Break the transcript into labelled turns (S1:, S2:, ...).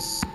S1: us.